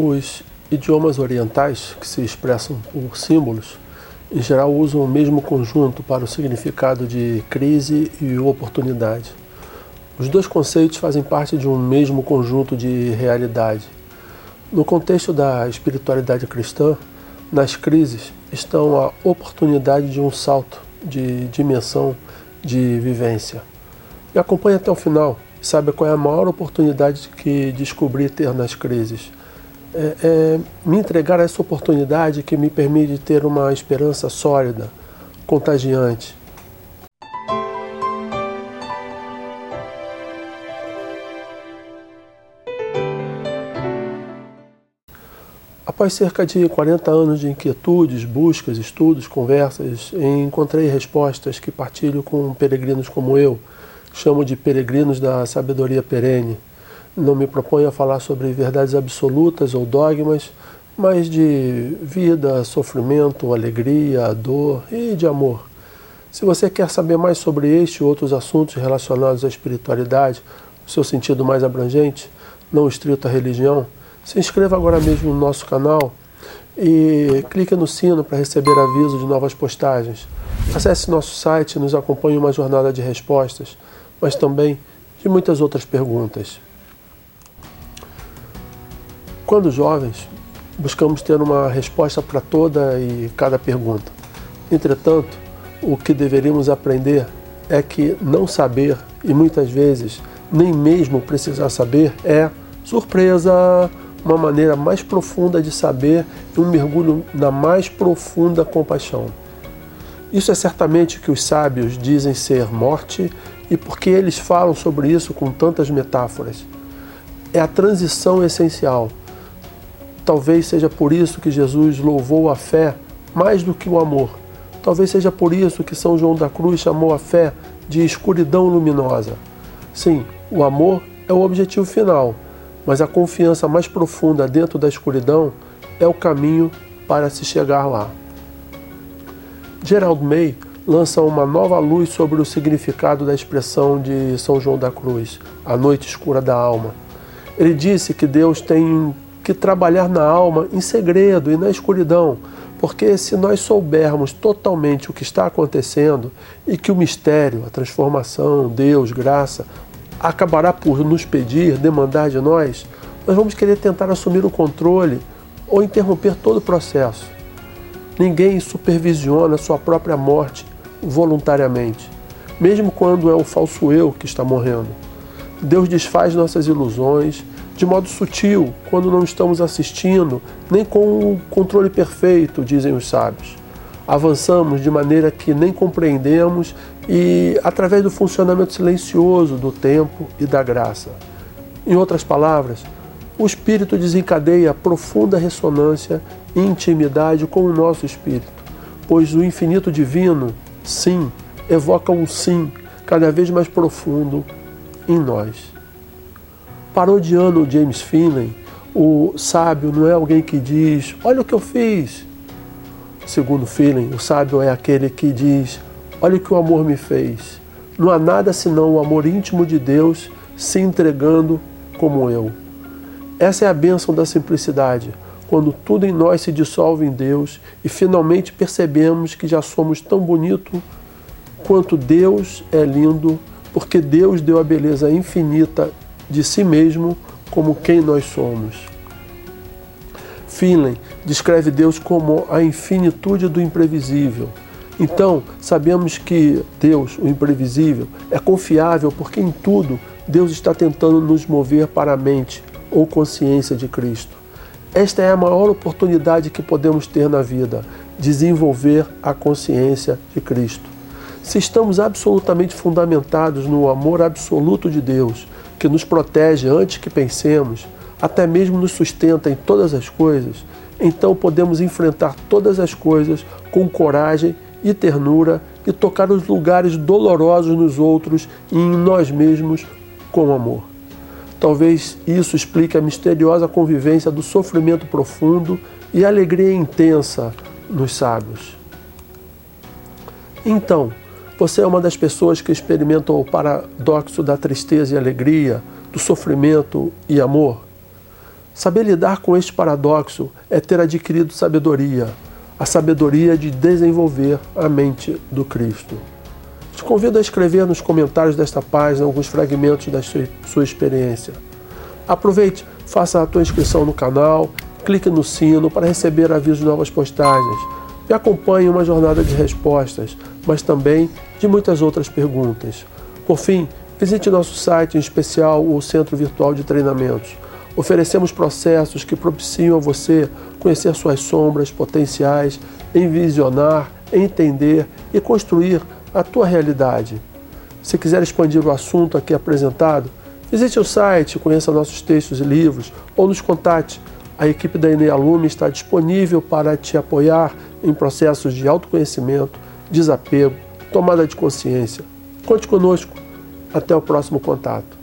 Os idiomas orientais, que se expressam por símbolos, em geral usam o mesmo conjunto para o significado de crise e oportunidade. Os dois conceitos fazem parte de um mesmo conjunto de realidade. No contexto da espiritualidade cristã, nas crises estão a oportunidade de um salto de dimensão de vivência. E acompanhe até o final e saiba qual é a maior oportunidade que descobri ter nas crises é, é, me entregar a essa oportunidade que me permite ter uma esperança sólida, contagiante. Após cerca de 40 anos de inquietudes, buscas, estudos, conversas, encontrei respostas que partilho com peregrinos como eu, chamo de peregrinos da sabedoria perene não me proponho a falar sobre verdades absolutas ou dogmas, mas de vida, sofrimento, alegria, dor e de amor. Se você quer saber mais sobre este e outros assuntos relacionados à espiritualidade, no seu sentido mais abrangente, não estrito à religião, se inscreva agora mesmo no nosso canal e clique no sino para receber aviso de novas postagens. Acesse nosso site e nos acompanhe uma jornada de respostas, mas também de muitas outras perguntas. Quando jovens, buscamos ter uma resposta para toda e cada pergunta. Entretanto, o que deveríamos aprender é que não saber e muitas vezes nem mesmo precisar saber é surpresa, uma maneira mais profunda de saber e um mergulho na mais profunda compaixão. Isso é certamente que os sábios dizem ser morte e porque eles falam sobre isso com tantas metáforas. É a transição essencial Talvez seja por isso que Jesus louvou a fé mais do que o amor. Talvez seja por isso que São João da Cruz chamou a fé de escuridão luminosa. Sim, o amor é o objetivo final, mas a confiança mais profunda dentro da escuridão é o caminho para se chegar lá. Gerald May lança uma nova luz sobre o significado da expressão de São João da Cruz, a noite escura da alma. Ele disse que Deus tem que trabalhar na alma em segredo e na escuridão, porque se nós soubermos totalmente o que está acontecendo e que o mistério, a transformação, Deus, graça, acabará por nos pedir, demandar de nós, nós vamos querer tentar assumir o controle ou interromper todo o processo. Ninguém supervisiona sua própria morte voluntariamente, mesmo quando é o falso eu que está morrendo. Deus desfaz nossas ilusões de modo sutil, quando não estamos assistindo, nem com o controle perfeito, dizem os sábios. Avançamos de maneira que nem compreendemos e através do funcionamento silencioso do tempo e da graça. Em outras palavras, o espírito desencadeia profunda ressonância e intimidade com o nosso espírito, pois o infinito divino, sim, evoca um sim cada vez mais profundo em nós. Parodiando o James Finley, o sábio não é alguém que diz: Olha o que eu fiz. Segundo Finley, o sábio é aquele que diz: Olha o que o amor me fez. Não há nada senão o amor íntimo de Deus se entregando como eu. Essa é a bênção da simplicidade, quando tudo em nós se dissolve em Deus e finalmente percebemos que já somos tão bonito quanto Deus é lindo, porque Deus deu a beleza infinita de si mesmo como quem nós somos. Finlay descreve Deus como a infinitude do imprevisível. Então, sabemos que Deus, o imprevisível, é confiável porque em tudo Deus está tentando nos mover para a mente ou consciência de Cristo. Esta é a maior oportunidade que podemos ter na vida, desenvolver a consciência de Cristo. Se estamos absolutamente fundamentados no amor absoluto de Deus, que nos protege antes que pensemos, até mesmo nos sustenta em todas as coisas, então podemos enfrentar todas as coisas com coragem e ternura e tocar os lugares dolorosos nos outros e em nós mesmos com amor. Talvez isso explique a misteriosa convivência do sofrimento profundo e alegria intensa nos sábios. Então, você é uma das pessoas que experimentam o paradoxo da tristeza e alegria, do sofrimento e amor? Saber lidar com este paradoxo é ter adquirido sabedoria, a sabedoria de desenvolver a mente do Cristo. Te convido a escrever nos comentários desta página alguns fragmentos da sua experiência. Aproveite, faça a tua inscrição no canal, clique no sino para receber avisos de novas postagens e acompanhe uma jornada de respostas, mas também de muitas outras perguntas. Por fim, visite nosso site, em especial o Centro Virtual de Treinamentos Oferecemos processos que propiciam a você conhecer suas sombras potenciais, envisionar, entender e construir a tua realidade. Se quiser expandir o assunto aqui apresentado, visite o site, conheça nossos textos e livros ou nos contate. A equipe da Enea Lume está disponível para te apoiar em processos de autoconhecimento, desapego, tomada de consciência. Conte conosco. Até o próximo contato.